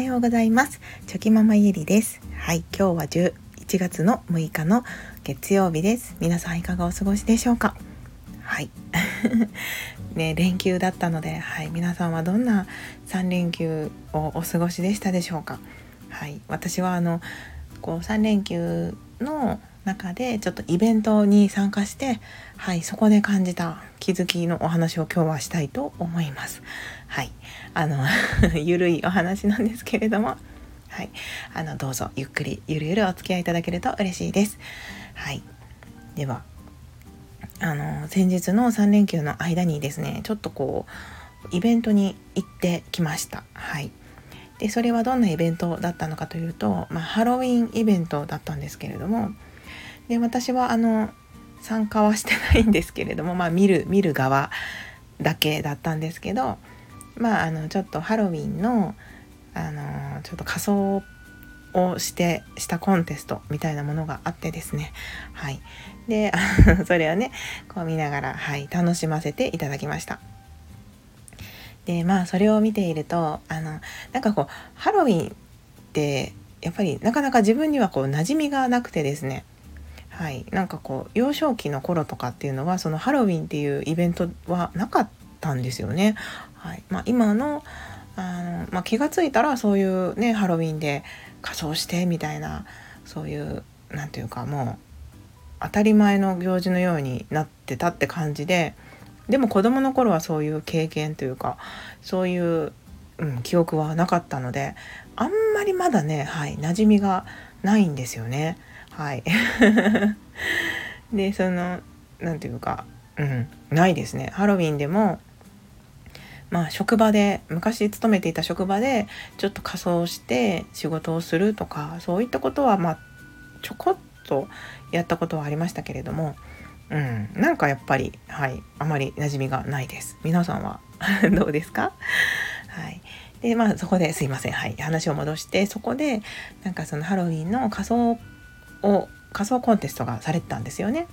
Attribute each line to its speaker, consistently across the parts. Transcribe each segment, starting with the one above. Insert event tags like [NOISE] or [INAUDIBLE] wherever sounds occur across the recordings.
Speaker 1: はようございます。チョキママゆりです。はい今日は11月の6日の月曜日です。皆さんいかがお過ごしでしょうか？はい。[LAUGHS] ね連休だったのではい皆さんはどんな3連休をお過ごしでしたでしょうか？はい私はあのこう3連休の中でちょっとイベントに参加してはいそこで感じた気づきのお話を今日はしたいと思います。はい。あの [LAUGHS] ゆるいお話なんですけれども。はい。あのどうぞゆっくりゆるゆるお付き合いいただけると嬉しいです。はい。ではあの先日の3連休の間にですねちょっとこうイベントに行ってきました。はい。でそれはどんなイベントだったのかというと、まあ、ハロウィンイベントだったんですけれどもで私はあの参加はしてないんですけれども、まあ、見る見る側だけだったんですけどまああのちょっとハロウィンのあのちょっと仮装をしてしたコンテストみたいなものがあってですね。はい。で [LAUGHS] それをねこう見ながらはい楽しませていただきました。でまあそれを見ているとあのなんかこうハロウィンってやっぱりなかなか自分にはこう馴染みがなくてですね。はい、なんかこう幼少期の頃とかっていうのはそのハロウィンっていうイベントはなかったんですよね。はいまあ、今のあの、まあ、気が付いたらそういうねハロウィンで仮装してみたいなそういう何て言うかもう当たり前の行事のようになってたって感じででも子供の頃はそういう経験というかそういう、うん、記憶はなかったのであんまりまだね、はい、馴染みがないんですよね。はい。[LAUGHS] でその何て言うかうんないですね。ハロウィンでもまあ職場で昔勤めていた職場でちょっと仮装して仕事をするとかそういったことはまあちょこっとやったことはありましたけれどもうん、なんかやっぱりはいあまり馴染みがないです。皆さんは [LAUGHS] どうですか？はい。でまあそこですいません。はい。話を戻してそこでなんかそのハロウィンの仮装を仮想コンテストがされてたんですよね。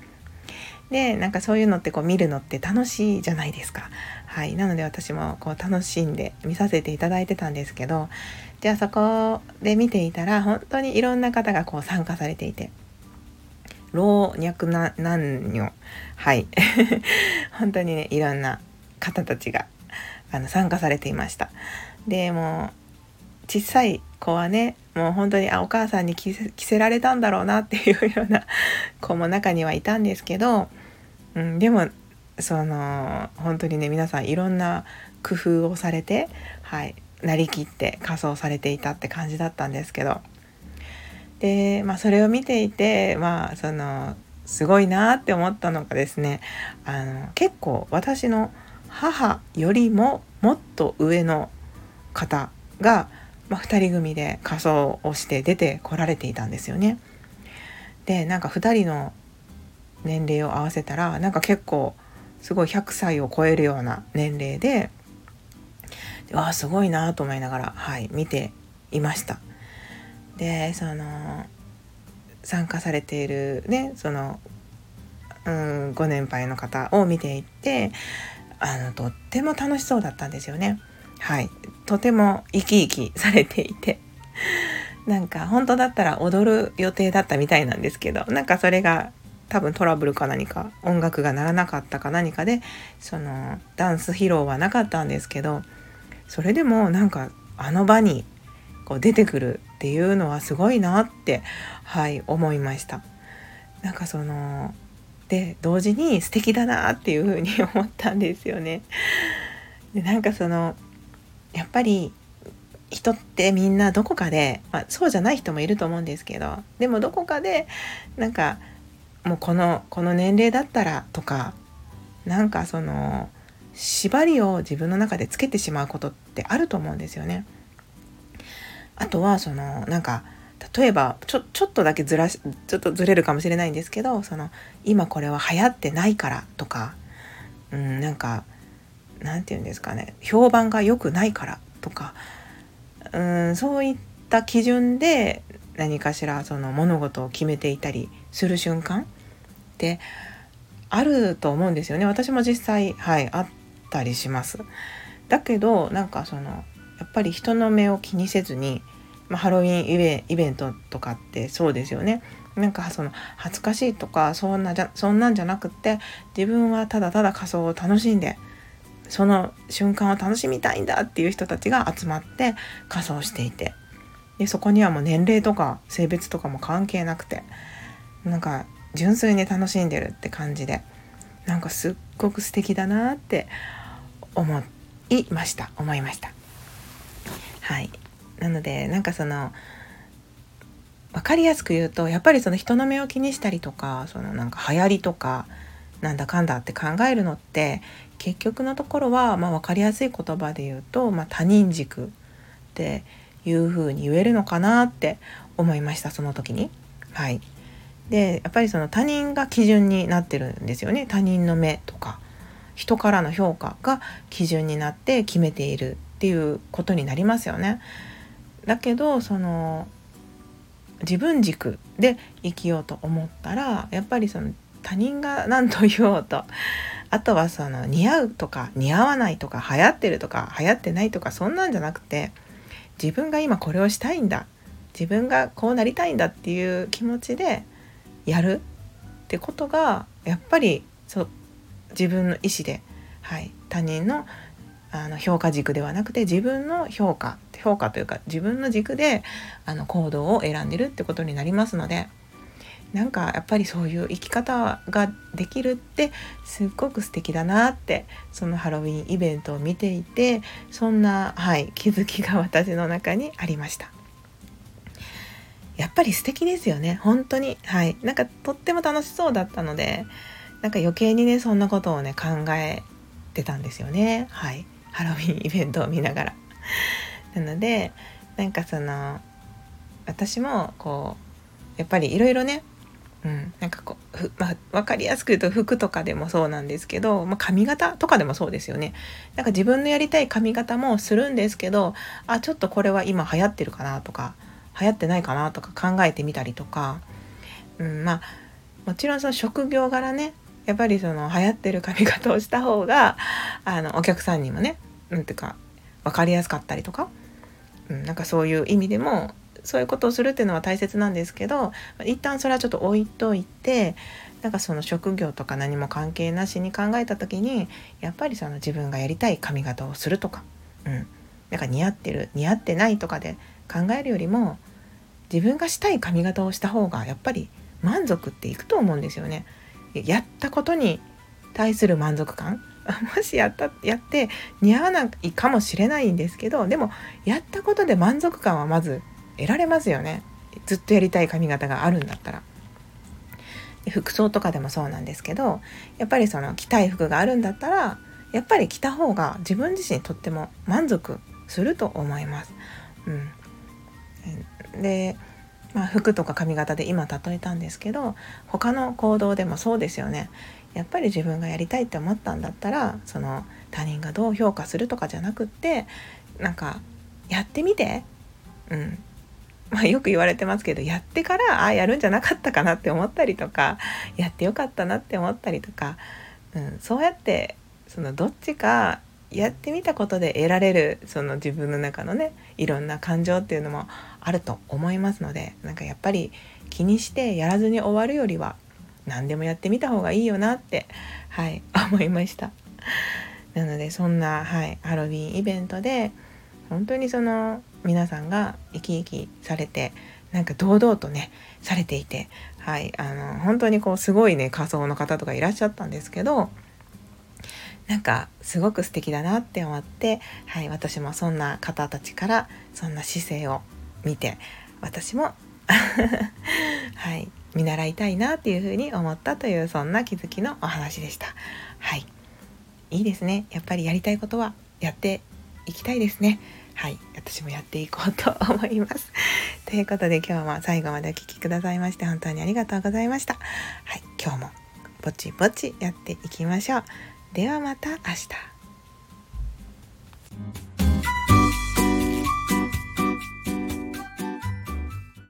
Speaker 1: でなんかそういうのってこう見るのって楽しいじゃないですか。はい、なので私もこう楽しんで見させていただいてたんですけどじゃあそこで見ていたら本当にいろんな方がこう参加されていて老若男女はい [LAUGHS] 本当にねいろんな方たちがあの参加されていました。でもう小さい子はねもう本当にあお母さんに着せられたんだろうなっていうような [LAUGHS] 子も中にはいたんですけど、うん、でもその本当にね皆さんいろんな工夫をされて、はい、なりきって仮装されていたって感じだったんですけど。で、まあ、それを見ていてまあそのすごいなって思ったのがですねあの結構私の母よりももっと上の方がまあ、2人組で仮装をして出てこられていたんですよね。でなんか2人の年齢を合わせたらなんか結構すごい100歳を超えるような年齢でわあすごいなと思いながら、はい、見ていました。でその参加されているねその、うん、ご年配の方を見ていってあのとっても楽しそうだったんですよね。はい、とても生き生きされていて [LAUGHS] なんか本当だったら踊る予定だったみたいなんですけどなんかそれが多分トラブルか何か音楽が鳴らなかったか何かでそのダンス披露はなかったんですけどそれでもなんかあの場にこう出てくるっていうのはすごいなってはい思いました。なんかそので同時に素敵だなっていうふうに思ったんですよね。でなんかそのやっぱり人ってみんなどこかで、まあ、そうじゃない人もいると思うんですけどでもどこかでなんかもうこのこの年齢だったらとかなんかその縛りを自分の中でつけてしまうことってあると思うんですよね。あとはそのなんか例えばちょちょっとだけずらしちょっとずれるかもしれないんですけどその今これは流行ってないからとか、うん、なんか何て言うんですかね評判が良くないからとかうんそういった基準で何かしらその物事を決めていたりする瞬間ってあると思うんですよね私も実際はいあったりしますだけどなんかそのやっぱり人の目を気にせずに、まあ、ハロウィンイベイベントとかってそうですよね。なんかその恥ずかしいとかそんなじゃそんなんじゃなくって自分はただただ仮装を楽しんでその瞬間を楽しみたいんだっていう人たちが集まって仮装していて。でそこにはもう年齢とか性別とかも関係なくてなんか純粋に楽しんでるって感じでなんかすっごく素敵だなって思いました。思いました。はい。なのでなんかその分かりやすく言うとやっぱりその人の目を気にしたりとかそのなんか流行りとかなんだかんだって考えるのって結局のところは、まあ、分かりやすい言葉で言うと、まあ、他人軸っていうふうに言えるのかなって思いましたその時に。はい、でやっぱりその他人が基準になってるんですよね他人の目とか人からの評価が基準になって決めているっていうことになりますよね。だけどその自分軸で生きようと思ったらやっぱりその他人が何と言おうとあとはその似合うとか似合わないとか流行ってるとか流行ってないとかそんなんじゃなくて自分が今これをしたいんだ自分がこうなりたいんだっていう気持ちでやるってことがやっぱりそ自分の意思で、はい、他人のあの評価軸ではなくて自分の評価評価というか自分の軸であの行動を選んでるってことになりますのでなんかやっぱりそういう生き方ができるってすっごく素敵だなってそのハロウィンイベントを見ていてそんな、はい、気づきが私の中にありました。やっぱり素敵ですよね。本当に。はい。なんかとっても楽しそうだったのでなんか余計にねそんなことをね考えてたんですよね。はい。ハロウィンイベントを見ながら。なのでなんかその私もこうやっぱりいろいろねうん、なんかこう、まあ、分かりやすく言うと服とかでもそうなんですけど、まあ、髪型とかでもそうですよね。なんか自分のやりたい髪型もするんですけどあちょっとこれは今流行ってるかなとか流行ってないかなとか考えてみたりとか、うん、まあもちろんその職業柄ねやっぱりその流行ってる髪型をした方があのお客さんにもねうんていうか分かりやすかったりとか、うん、なんかそういう意味でもそういうことをするっていうのは大切なんですけど一旦それはちょっと置いといてなんかその職業とか何も関係なしに考えた時にやっぱりその自分がやりたい髪型をするとか、うん、なんか似合ってる似合ってないとかで考えるよりも自分がしたい髪型をした方がやっぱり満足っていくと思うんですよね。やったことに対する満足感 [LAUGHS] もしやったやって似合わないかもしれないんですけどでもやったことで満足感はまず得られますよね。ずっとやりたい髪型があるんだったら。服装とかでもそうなんですけどやっぱりその着たい服があるんだったらやっぱり着た方が自分自身とっても満足すると思います。うん、で、まあ、服とか髪型で今例えたんですけど他の行動でもそうですよね。やっぱり自分がやりたいって思ったんだったらその他人がどう評価するとかじゃなくってなんかやってみて、うん。まあ、よく言われてますけどやってからああやるんじゃなかったかなって思ったりとかやってよかったなって思ったりとか、うん、そうやってそのどっちかやってみたことで得られるその自分の中のねいろんな感情っていうのもあると思いますのでなんかやっぱり気にしてやらずに終わるよりは何でもやってみた方がいいよなってはい思いました。なのでそんな、はい、ハロウィンイベントで本当にその皆さんが生き生きされてなんか堂々とねされていてはいあの本当にこうすごいね仮装の方とかいらっしゃったんですけどなんかすごく素敵だなって思って、はい、私もそんな方たちからそんな姿勢を見て私も [LAUGHS] はい、見習いたいなっていうふうに思ったというそんな気づきのお話でした。はい、いいですね。やっぱりやりたいことはやっていきたいですね。はい、私もやっていこうと思います。[LAUGHS] ということで今日も最後までお聴きくださいまして本当にありがとうございました。はい、今日もぼちぼちやっていきましょう。ではまた明日。